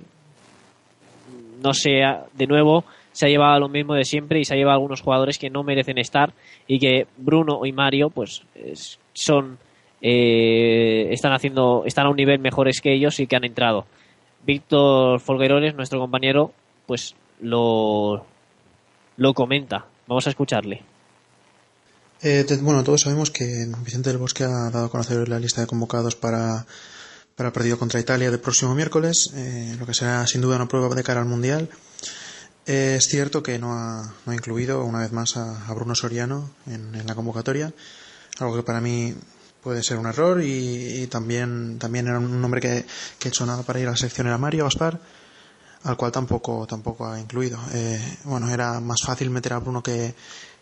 no sea de nuevo se ha llevado lo mismo de siempre y se ha llevado algunos jugadores que no merecen estar y que Bruno y Mario pues son eh, están haciendo están a un nivel mejores que ellos y que han entrado. Víctor Folguerones nuestro compañero pues lo lo comenta. Vamos a escucharle. Eh, bueno todos sabemos que Vicente del Bosque ha dado a conocer la lista de convocados para para el partido contra Italia del próximo miércoles, eh, lo que será sin duda una prueba de cara al Mundial. Eh, es cierto que no ha, no ha, incluido una vez más a, Bruno Soriano en, la convocatoria, algo que para mí puede ser un error y, también, también era un nombre que, que, nada para ir a la sección era Mario Gaspar, al cual tampoco, tampoco ha incluido. Eh, bueno, era más fácil meter a Bruno que,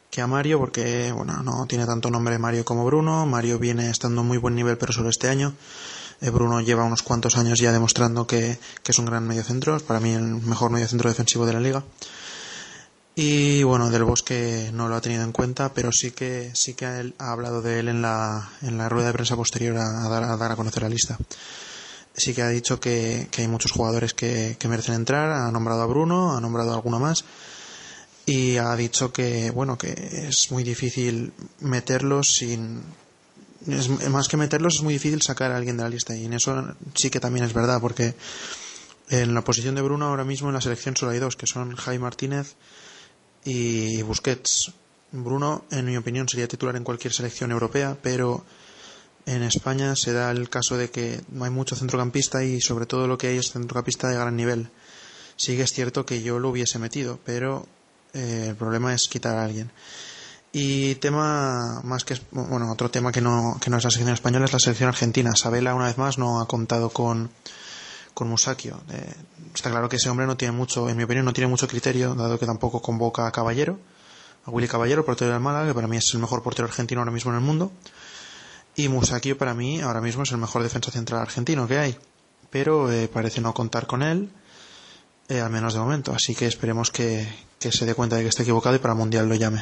que a Mario porque bueno, no tiene tanto nombre Mario como Bruno. Mario viene estando en muy buen nivel pero solo este año. Eh, Bruno lleva unos cuantos años ya demostrando que, es un gran mediocentro, es para mí el mejor mediocentro defensivo de la liga. Y bueno, Del Bosque no lo ha tenido en cuenta, pero sí que sí que ha, hablado de él en la, en la rueda de prensa posterior a, dar, a conocer la lista. Sí que ha dicho que, hay muchos jugadores que, que, merecen entrar, ha nombrado a Bruno, ha nombrado a alguno más y ha dicho que bueno que es muy difícil meterlos sin es, más que meterlos es muy difícil sacar a alguien de la lista. Y en eso sí que también es verdad porque en la posición de Bruno ahora mismo en la selección solo hay dos que son Jaime Martínez y Busquets. Bruno en mi opinión sería titular en cualquier selección europea pero en España se da el caso de que no hay mucho centrocampista y sobre todo lo que hay es centrocampista de gran nivel. Sí que es cierto que yo lo hubiese metido pero eh, el problema es quitar a alguien y tema más que bueno otro tema que no, que no es la selección española es la selección argentina. Sabela una vez más no ha contado con con Musakio. Eh, está claro que ese hombre no tiene mucho, en mi opinión, no tiene mucho criterio, dado que tampoco convoca a Caballero, a Willy Caballero, portero del Málaga, que para mí es el mejor portero argentino ahora mismo en el mundo. Y Musakio para mí ahora mismo es el mejor defensa central argentino que hay. Pero eh, parece no contar con él, eh, al menos de momento. Así que esperemos que, que se dé cuenta de que está equivocado y para Mundial lo llame.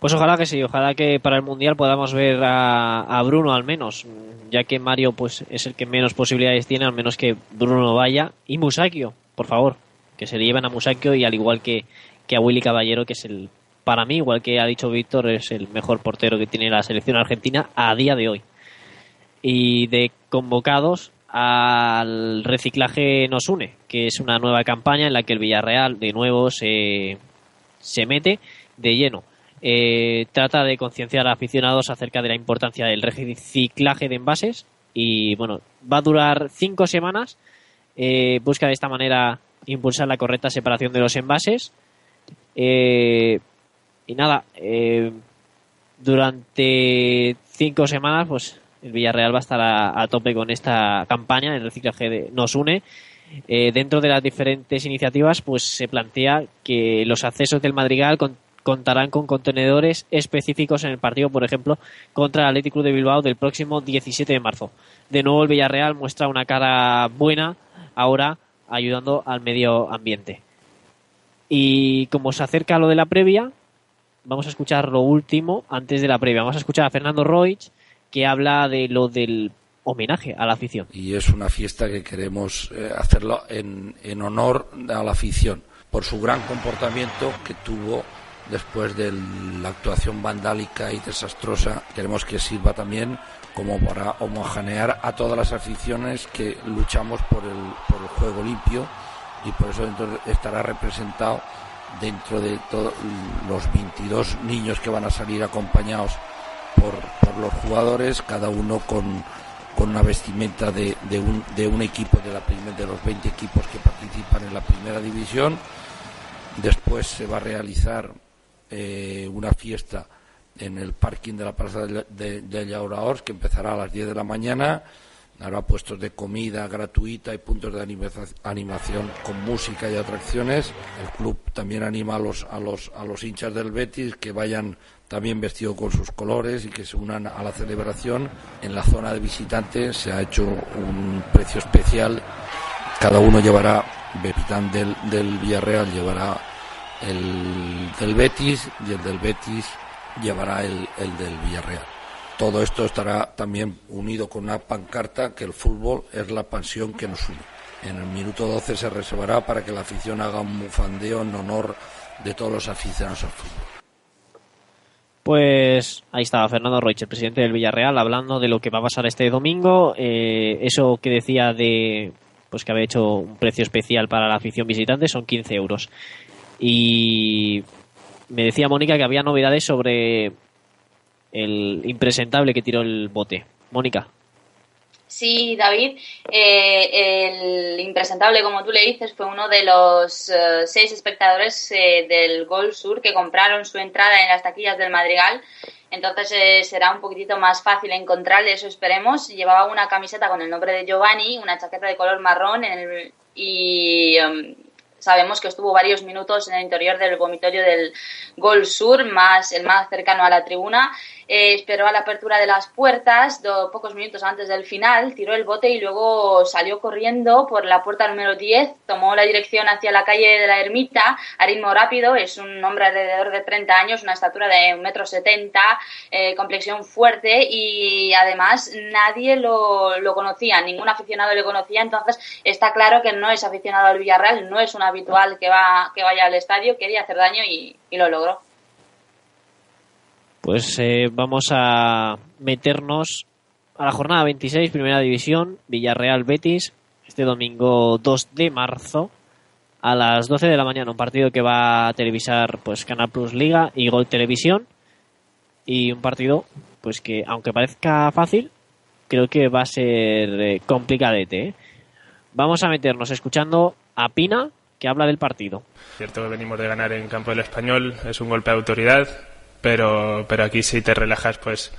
Pues ojalá que sí, ojalá que para el Mundial podamos ver a, Bruno al menos, ya que Mario pues es el que menos posibilidades tiene, al menos que Bruno vaya. Y Musakio, por favor, que se le lleven a Musakio y al igual que, que a Willy Caballero, que es el, para mí, igual que ha dicho Víctor, es el mejor portero que tiene la selección argentina a día de hoy. Y de convocados al reciclaje nos une, que es una nueva campaña en la que el Villarreal de nuevo se, se mete de lleno eh, trata de concienciar a aficionados acerca de la importancia del reciclaje de envases y bueno, va a durar cinco semanas. Eh, busca de esta manera impulsar la correcta separación de los envases. Eh, y nada, durante cinco semanas, pues el Villarreal va a estar a, tope con esta campaña. El reciclaje de, nos une. dentro de las diferentes iniciativas, pues se plantea que los accesos del Madrigal con, contarán con contenedores específicos en el partido, por ejemplo, contra el Atlético de Bilbao del próximo 17 de marzo. De nuevo, el Villarreal muestra una cara buena ahora ayudando al medio ambiente. Y como se acerca lo de la previa, vamos a escuchar lo último antes de la previa. Vamos a escuchar a Fernando Roig que habla de lo del homenaje a la afición. Y es una fiesta que queremos eh, hacerlo en, en honor a la afición por su gran comportamiento que tuvo después de la actuación vandálica y desastrosa, queremos que sirva también como para homogenear a todas las aficiones que luchamos por el, por el juego limpio y por eso estará representado dentro de todos los 22 niños que van a salir acompañados por, por los jugadores, cada uno con, con una vestimenta de, de, un, de un equipo de, la de los 20 equipos que participan en la primera división. Después se va a realizar eh, una fiesta en el parking de la Plaza de, de, de que empezará a las 10 de la mañana. Habrá puestos de comida gratuita y puntos de animación con música y atracciones. El club también anima a los, a los, a los hinchas del Betis que vayan también vestidos con sus colores y que se unan a la celebración. En la zona de visitantes se ha hecho un precio especial. Cada uno llevará, Bepitán del, del Villarreal llevará el del Betis y el del Betis llevará el, el del Villarreal. Todo esto estará también unido con una pancarta que el fútbol es la pasión que nos une. En el minuto 12 se reservará para que la afición haga un mufandeo en honor de todos los aficionados al fútbol. Pues ahí estaba Fernando Roich, el presidente del Villarreal, hablando de lo que va a pasar este domingo. Eh, eso que decía de pues que había hecho un precio especial para la afición visitante son 15 euros. Y me decía Mónica que había novedades sobre el impresentable que tiró el bote. Mónica. Sí, David, eh, el impresentable, como tú le dices, fue uno de los eh, seis espectadores eh, del Gol Sur que compraron su entrada en las taquillas del Madrigal. Entonces será un poquitito más fácil encontrarle, eso esperemos. Llevaba una camiseta con el nombre de Giovanni, una chaqueta de color marrón y um, sabemos que estuvo varios minutos en el interior del vomitorio del Gol Sur, más el más cercano a la tribuna, eh, esperó a la apertura de las puertas, do, pocos minutos antes del final, tiró el bote y luego salió corriendo por la puerta número 10, tomó la dirección hacia la calle de la Ermita a ritmo rápido, es un hombre alrededor de 30 años, una estatura de 1,70 m, eh, complexión fuerte y además nadie lo, lo conocía, ningún aficionado le conocía, entonces está claro que no es aficionado al Villarreal, no es un habitual que, va, que vaya al estadio, quería hacer daño y, lo logró pues eh, vamos a meternos a la jornada 26, primera división, Villarreal Betis, este domingo 2 de marzo a las 12 de la mañana, un partido que va a televisar pues Canal Plus Liga y Gol Televisión y un partido pues que aunque parezca fácil, creo que va a ser eh, complicadete. ¿eh? Vamos a meternos escuchando a Pina que habla del partido. Cierto que venimos de ganar en campo del español, es un golpe de autoridad, pero, pero aquí si te relajas, pues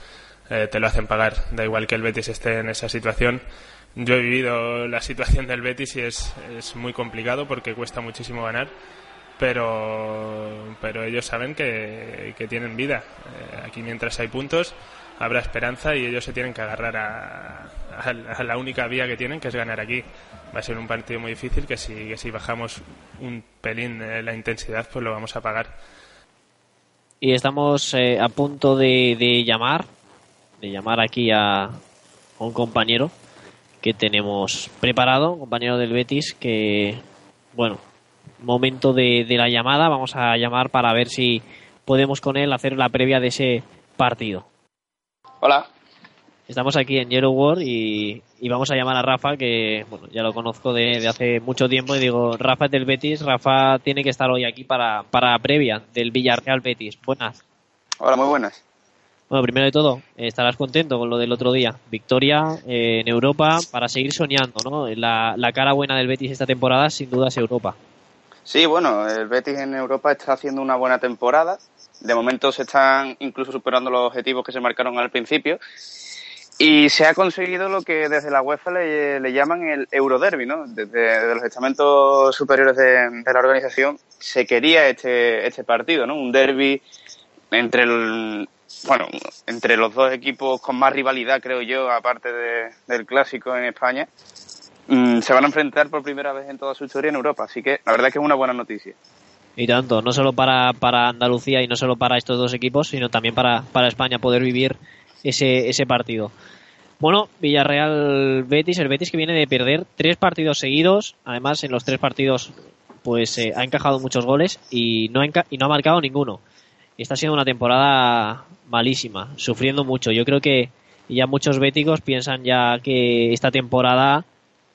eh, te lo hacen pagar. Da igual que el Betis esté en esa situación. Yo he vivido la situación del Betis y es, es muy complicado porque cuesta muchísimo ganar, pero, pero ellos saben que, que tienen vida. Eh, aquí mientras hay puntos habrá esperanza y ellos se tienen que agarrar a, a, la única vía que tienen, que es ganar aquí. Va a ser un partido muy difícil que si, bajamos un pelín eh, la intensidad, pues lo vamos a pagar y estamos eh, a punto de, de llamar, de llamar aquí a, un compañero que tenemos preparado, un compañero del Betis que, bueno, momento de la llamada, vamos a llamar para ver si podemos con él hacer la previa de ese partido. Hola. Estamos aquí en Yellow World y, y vamos a llamar a Rafa, que bueno, ya lo conozco de, de hace mucho tiempo y digo, Rafa es del Betis, Rafa tiene que estar hoy aquí para, para previa del Villarreal Betis. Buenas. Hola, muy buenas. Bueno, primero de todo, eh, estarás contento con lo del otro día. Victoria eh, en Europa para seguir soñando, ¿no? La, la cara buena del Betis esta temporada sin duda es Europa. Sí, bueno, el Betis en Europa está haciendo una buena temporada. De momento se están incluso superando los objetivos que se marcaron al principio. Y se ha conseguido lo que desde la UEFA le, llaman el Euroderby, ¿no? Desde, los estamentos superiores de, la organización se quería este, este partido, ¿no? Un derby entre el, bueno, entre los dos equipos con más rivalidad, creo yo, aparte de, del clásico en España, mmm, se van a enfrentar por primera vez en toda su historia en Europa. Así que la verdad es que es una buena noticia. Y tanto, no solo para, para Andalucía y no solo para estos dos equipos, sino también para, para España poder vivir ese, ese partido. Bueno, Villarreal Betis, el Betis que viene de perder tres partidos seguidos, además en los tres partidos pues eh, ha encajado muchos goles y no, ha y no ha marcado ninguno. Está siendo una temporada malísima, sufriendo mucho. Yo creo que ya muchos béticos piensan ya que esta temporada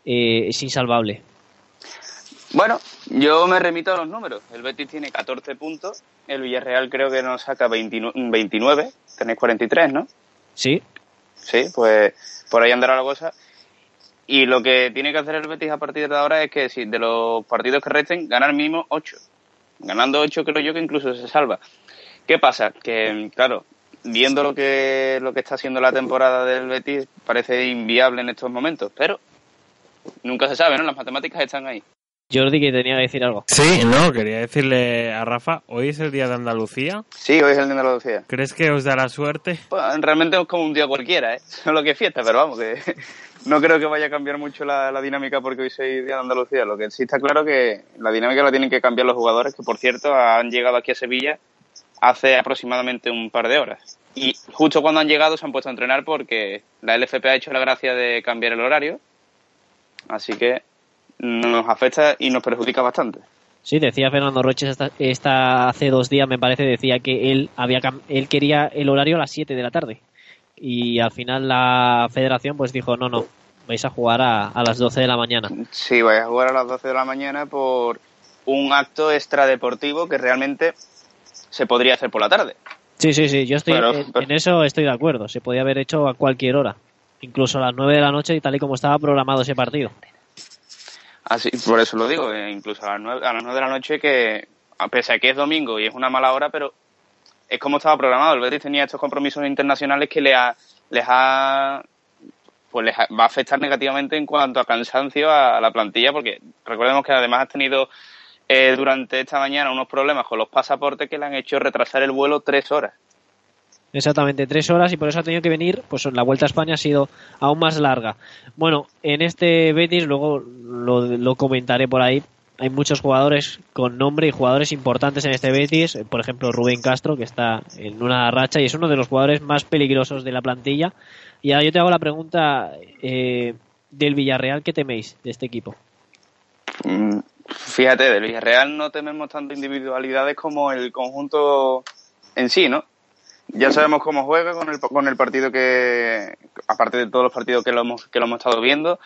eh, es insalvable. Bueno, yo me remito a los números. El Betis tiene 14 puntos, el Villarreal creo que nos saca 29, tenéis 43, ¿no? Sí. Sí, pues por ahí andará la cosa. Y lo que tiene que hacer el Betis a partir de ahora es que si de los partidos que resten, ganar mínimo 8. Ganando 8 creo yo que incluso se salva. ¿Qué pasa? Que, claro, viendo lo que, lo que está haciendo la temporada del Betis, parece inviable en estos momentos, pero nunca se sabe, ¿no? Las matemáticas están ahí. Jordi, que tenía que decir algo. Sí, no, quería decirle a Rafa, hoy es el día de Andalucía. Sí, hoy es el día de Andalucía. ¿Crees que os dará suerte? Pues, realmente es como un día cualquiera, ¿eh? [LAUGHS] Solo que fiesta, pero vamos, que [LAUGHS] no creo que vaya a cambiar mucho la, la dinámica porque hoy es día de Andalucía. Lo que sí está claro que la dinámica la tienen que cambiar los jugadores, que por cierto han llegado aquí a Sevilla hace aproximadamente un par de horas. Y justo cuando han llegado se han puesto a entrenar porque la LFP ha hecho la gracia de cambiar el horario. Así que nos afecta y nos perjudica bastante. Sí, decía Fernando Roches esta, esta, hace dos días, me parece, decía que él había él quería el horario a las 7 de la tarde. Y al final la federación pues dijo, no, no, vais a jugar a, a las 12 de la mañana. Sí, vais a jugar a las 12 de la mañana por un acto extradeportivo que realmente se podría hacer por la tarde. Sí, sí, sí, yo estoy pero, en, pero... en, eso estoy de acuerdo. Se podía haber hecho a cualquier hora, incluso a las 9 de la noche y tal y como estaba programado ese partido. Así, por eso lo digo, eh, incluso a las, 9, a las 9 de la noche que, pese a que es domingo y es una mala hora, pero es como estaba programado. El Betis tenía estos compromisos internacionales que le ha, les ha pues les va a afectar negativamente en cuanto a cansancio a la plantilla, porque recordemos que además has tenido eh, durante esta mañana unos problemas con los pasaportes que le han hecho retrasar el vuelo tres horas. Exactamente, tres horas y por eso ha tenido que venir, pues la vuelta a España ha sido aún más larga. Bueno, en este Betis, luego lo, comentaré por ahí, hay muchos jugadores con nombre y jugadores importantes en este Betis, por ejemplo Rubén Castro, que está en una racha y es uno de los jugadores más peligrosos de la plantilla. Y ahora yo te hago la pregunta eh, del Villarreal, ¿qué teméis de este equipo? Mm, fíjate, del Villarreal no tememos tanto individualidades como el conjunto en sí, ¿no? Ya sabemos cómo juega con el, con el partido que, aparte de todos los partidos que lo hemos, que lo hemos estado viendo,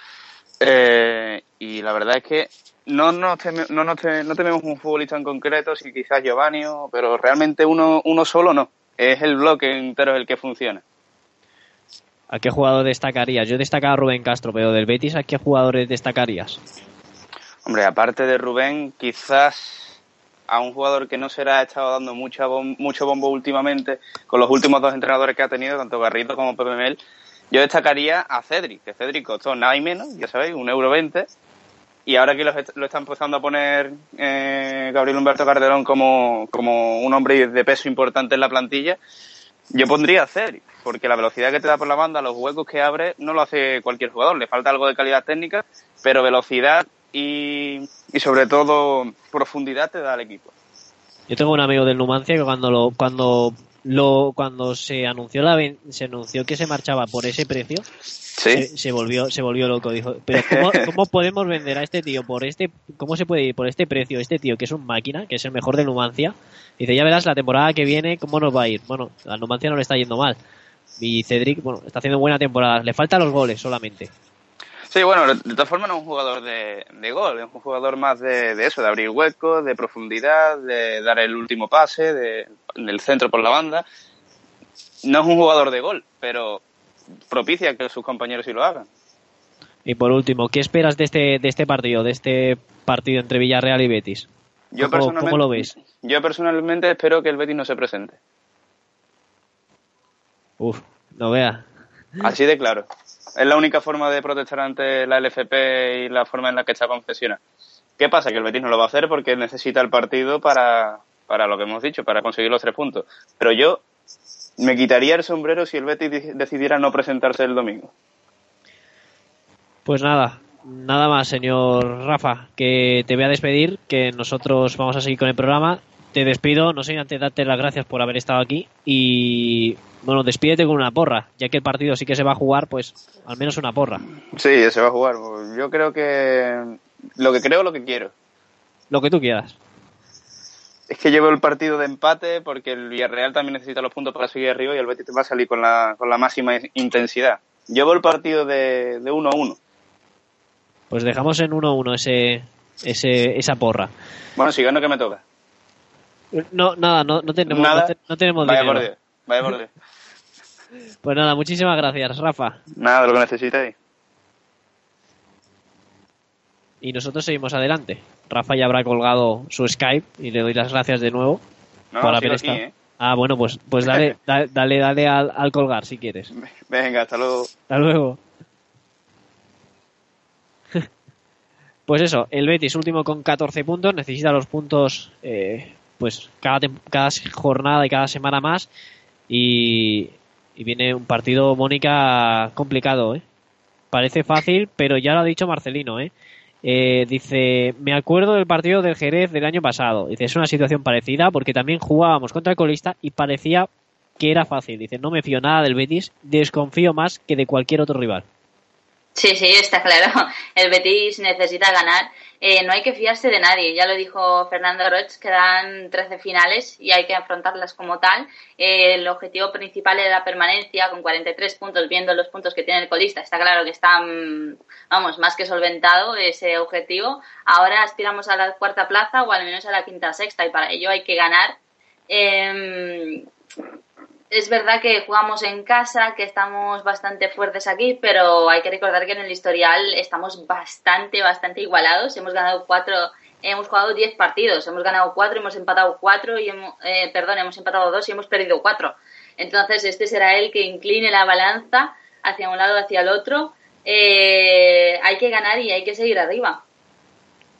eh, y la verdad es que no nos, teme, no, nos teme, no tememos un futbolista en concreto, si quizás Giovanni, pero realmente uno, uno solo no. Es el bloque entero el que funciona. ¿A qué jugador destacarías? Yo destacaba a Rubén Castro, pero del Betis, ¿a qué jugadores destacarías? Hombre, aparte de Rubén, quizás a un jugador que no se ha estado dando mucha mucho bombo últimamente, con los últimos dos entrenadores que ha tenido, tanto Garrido como Pepe Mel, yo destacaría a Cedric, que Cedric costó nada y menos, ya sabéis, un euro veinte, y ahora que lo, lo está empezando a poner eh, Gabriel Humberto Carderón como, como un hombre de peso importante en la plantilla, yo pondría a Cedric, porque la velocidad que te da por la banda, los huecos que abre, no lo hace cualquier jugador, le falta algo de calidad técnica, pero velocidad y, y sobre todo profundidad te da al equipo. Yo tengo un amigo del Numancia que cuando lo, cuando lo, cuando se anunció la, se anunció que se marchaba por ese precio, se, se volvió, se volvió loco. Dijo, pero ¿cómo, [LAUGHS] cómo podemos vender a este tío por este, cómo se puede ir por este precio? Este tío que es un máquina, que es el mejor del Numancia. Dice, ya verás la temporada que viene cómo nos va a ir. Bueno, al Numancia no le está yendo mal. Y Cedric, bueno, está haciendo buena temporada. Le faltan los goles solamente. Sí, bueno, de todas formas no es un jugador de, de gol, es un jugador más de, de eso, de abrir huecos, de profundidad, de dar el último pase, de, del centro por la banda. No es un jugador de gol, pero propicia que sus compañeros sí lo hagan. Y por último, ¿qué esperas de este, de este partido, de este partido entre Villarreal y Betis? Yo ¿Cómo, personalmente, cómo lo ves? Yo personalmente espero que el Betis no se presente. Uf, no vea. Así de claro. Es la única forma de protestar ante la LFP y la forma en la que está confesiona. ¿Qué pasa? Que el Betis no lo va a hacer porque necesita el partido para, para lo que hemos dicho, para conseguir los tres puntos. Pero yo me quitaría el sombrero si el Betis de- decidiera no presentarse el domingo. Pues nada, nada más, señor Rafa, que te voy a despedir, que nosotros vamos a seguir con el programa. Te despido, no sé antes darte las gracias por haber estado aquí y bueno, despídete con una porra, ya que el partido sí que se va a jugar, pues al menos una porra. Sí, se va a jugar. Yo creo que lo que creo, lo que quiero. Lo que tú quieras. Es que llevo el partido de empate porque el Villarreal también necesita los puntos para seguir arriba y el Betis va a salir con la, con la máxima intensidad. Llevo el partido de, de uno a uno. Pues dejamos en 1-1 ese, ese, esa porra. Bueno, si gano, que me toca? No, nada, no, no tenemos, Nada. No, te- no tenemos Vaya dinero. por Dios, vaya por Dios. [LAUGHS] Pues nada, muchísimas gracias, Rafa. Nada, lo que necesitéis. Y nosotros seguimos adelante. Rafa ya habrá colgado su Skype y le doy las gracias de nuevo No, por haber estado. ¿eh? Ah, bueno, pues, pues dale, [LAUGHS] dale, dale, dale al, al colgar si quieres. Venga, hasta luego. Hasta luego. [LAUGHS] Pues eso, el Betis último con 14 puntos, necesita los puntos eh, pues cada, cada jornada y cada semana más y, y viene un partido, Mónica, complicado, ¿eh? Parece fácil, pero ya lo ha dicho Marcelino, ¿eh? Eh, dice, me acuerdo del partido del Jerez del año pasado. Dice, es una situación parecida porque también jugábamos contra el colista y parecía que era fácil. Dice, no me fío nada del Betis, desconfío más que de cualquier otro rival. Sí, sí, está claro. [LAUGHS] El Betis necesita ganar. Eh, no hay que fiarse de nadie. Ya lo dijo Fernando Roch, quedan 13 finales y hay que afrontarlas como tal. Eh, el objetivo principal era la permanencia con 43 puntos, viendo los puntos que tiene el colista. Está claro que está, mm, vamos, más que solventado ese objetivo. Ahora aspiramos a la cuarta plaza o al menos a la quinta sexta y para ello hay que ganar. Eh, es verdad que jugamos en casa, que estamos bastante fuertes aquí, pero hay que recordar que en el historial estamos bastante, bastante igualados. Hemos ganado cuatro, hemos jugado diez partidos, hemos ganado cuatro, hemos empatado cuatro y hemos, eh, perdón, hemos empatado dos y hemos perdido cuatro. Entonces este será el que incline la balanza hacia un lado, hacia el otro. Eh, hay que ganar y hay que seguir arriba.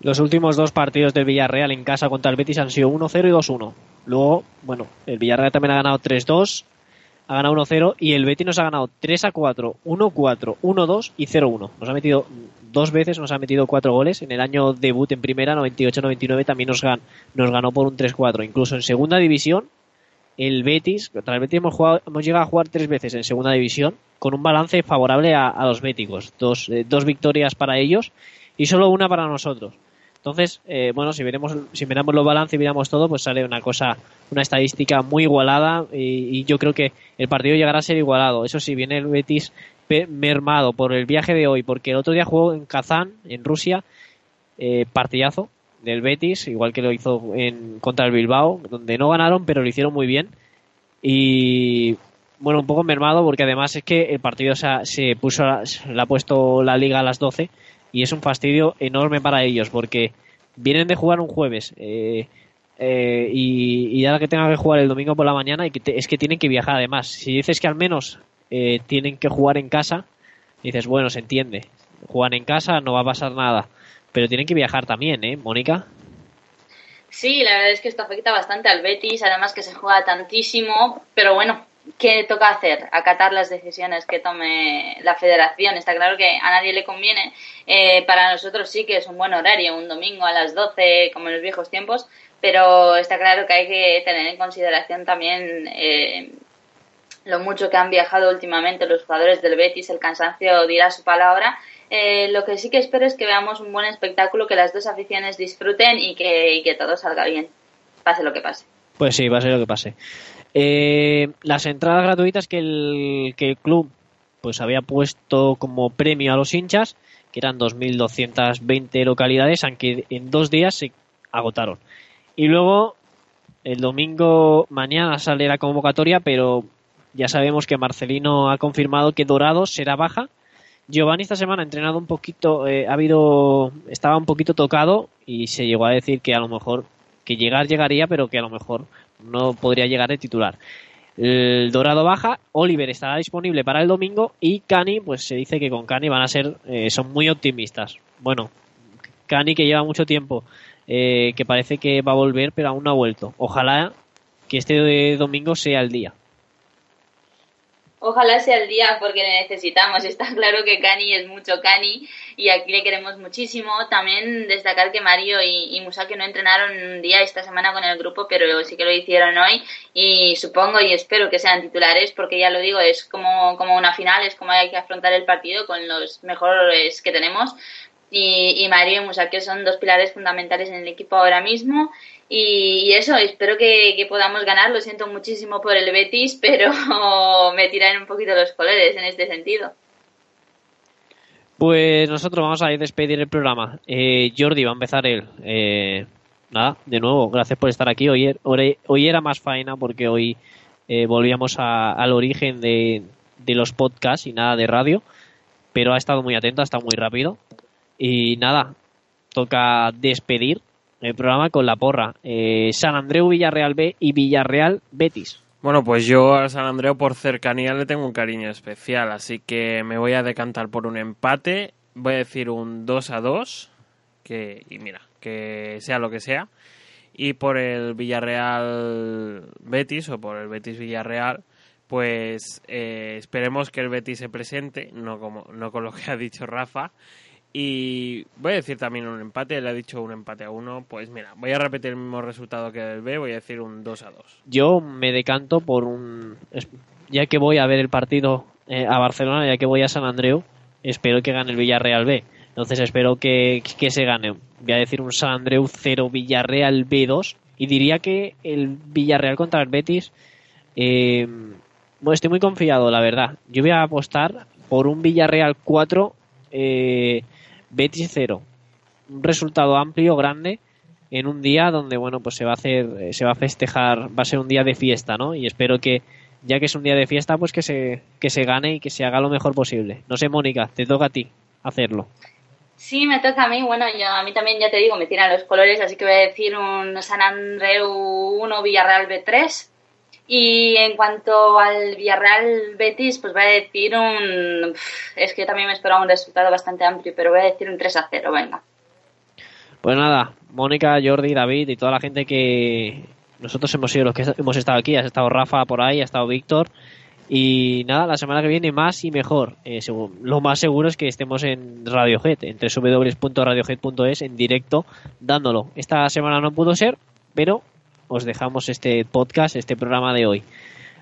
Los últimos dos partidos del Villarreal en casa contra el Betis han sido 1-0 y 2-1. Luego, bueno, el Villarreal también ha ganado 3-2, ha ganado 1-0 y el Betis nos ha ganado 3-4, 1-4, 1-2 y 0-1. Nos ha metido dos veces, nos ha metido cuatro goles. En el año debut en primera, 98-99, también nos, gan- nos ganó por un 3-4. Incluso en segunda división, el Betis, contra el Betis hemos, jugado, hemos llegado a jugar tres veces en segunda división con un balance favorable a, a los béticos. Dos, eh, dos victorias para ellos y solo una para nosotros. Entonces, eh, bueno, si veremos, si miramos los balances y miramos todo, pues sale una cosa, una estadística muy igualada y, yo creo que el partido llegará a ser igualado. Eso sí, viene el Betis mermado por el viaje de hoy, porque el otro día jugó en Kazán, en Rusia, eh, partidazo del Betis, igual que lo hizo en, contra el Bilbao, donde no ganaron, pero lo hicieron muy bien. Y bueno, un poco mermado porque además es que el partido se, se puso, a- le ha puesto la liga a las 12 y es un fastidio enorme para ellos porque vienen de jugar un jueves eh, eh, y, ahora que tengan que jugar el domingo por la mañana y que te- es que tienen que viajar además. Si dices que al menos eh, tienen que jugar en casa, dices, bueno, se entiende. Juegan en casa, no va a pasar nada. Pero tienen que viajar también, ¿eh, Mónica? Sí, la verdad es que esto afecta bastante al Betis, además que se juega tantísimo, pero bueno, ¿qué toca hacer? Acatar las decisiones que tome la federación. Está claro que a nadie le conviene. Eh, para nosotros sí que es un buen horario, un domingo a las 12, como en los viejos tiempos, pero está claro que hay que tener en consideración también eh, lo mucho que han viajado últimamente los jugadores del Betis, el cansancio dirá su palabra. Eh, lo que sí que espero es que veamos un buen espectáculo, que las dos aficiones disfruten y que, y que todo salga bien, pase lo que pase. Pues sí, ser lo que pase. Eh, las entradas gratuitas que el, que el club pues había puesto como premio a los hinchas, que eran 2.220 localidades, aunque en dos días se agotaron. Y luego, el domingo mañana sale la convocatoria, pero ya sabemos que Marcelino ha confirmado que Dorado será baja. Giovanni esta semana ha entrenado un poquito, eh, ha habido, estaba un poquito tocado y se llegó a decir que a lo mejor, que llegar llegaría, pero que a lo mejor no podría llegar de titular. El Dorado baja, Oliver estará disponible para el domingo y Cani, pues se dice que con Cani van a ser, eh, son muy optimistas. Bueno, Cani que lleva mucho tiempo, eh, que parece que va a volver, pero aún no ha vuelto. Ojalá que este domingo sea el día. Ojalá sea el día porque le necesitamos. [LAUGHS] Está claro que Cani es mucho Cani y aquí le queremos muchísimo. También destacar que Mario y, y Musaki no entrenaron un día esta semana con el grupo, pero sí que lo hicieron hoy y supongo y espero que sean titulares porque ya lo digo, es como, como una final, es como hay que afrontar el partido con los mejores que tenemos. Y, y Mario y Musaki son dos pilares fundamentales en el equipo ahora mismo y, eso, espero que, podamos ganar. Lo siento muchísimo por el Betis, [LAUGHS] pero me tiran un poquito los colores en este sentido. Pues nosotros vamos a despedir el programa. Eh, Jordi va a empezar él. Eh, nada, de nuevo, gracias por estar aquí. Hoy, hoy, hoy era más faena porque hoy eh, volvíamos a, al origen de, de los podcasts y nada de radio. Pero ha estado muy atento, ha estado muy rápido. Y nada, toca despedir el programa con la porra. Eh, San Andreu Villarreal B y Villarreal Betis. Bueno, pues yo a San Andreu por cercanía le tengo un cariño especial, así que me voy a decantar por un empate. Voy a decir un 2 a 2, que, y mira, que sea lo que sea. Y por el Villarreal Betis o por el Betis Villarreal, pues eh, esperemos que el Betis se presente, no, como, no con lo que ha dicho Rafa, y voy a decir también un empate, le ha dicho un empate a uno. Pues mira, voy a repetir el mismo resultado que el B, voy a decir un 2 a 2. Yo me decanto por un. Ya que voy a ver el partido eh, a Barcelona, ya que voy a San Andreu, espero que gane el Villarreal B. Entonces espero que, que se gane. Voy a decir un San Andreu 0, Villarreal B2. Y diría que el Villarreal contra el Betis. Eh, bueno, estoy muy confiado, la verdad. Yo voy a apostar por un Villarreal 4. Eh, Betis 0. Un resultado amplio, grande, en un día donde, bueno, pues se va a hacer, eh, se va a festejar, va a ser un día de fiesta, ¿no? Y espero que, ya que es un día de fiesta, pues que se, que se gane y que se haga lo mejor posible. No sé, Mónica, te toca a ti hacerlo. Sí, me toca a mí. Bueno, yo, a mí también, ya te digo, me tiran los colores, así que voy a decir un San Andreu 1, Villarreal B3. Y en cuanto al Villarreal Betis, pues voy a decir un. Es que también me esperaba un resultado bastante amplio, pero voy a decir un 3 a 0, venga. Pues nada, Mónica, Jordi, David y toda la gente que. Nosotros hemos sido los que hemos estado aquí, ha estado Rafa por ahí, ha estado Víctor. Y nada, la semana que viene más y mejor. Eh, según, lo más seguro es que estemos en Radiohead, en www.radiohead.es, en directo, dándolo. Esta semana no pudo ser, pero os dejamos este podcast, este programa de hoy.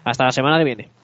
Hasta la semana que viene.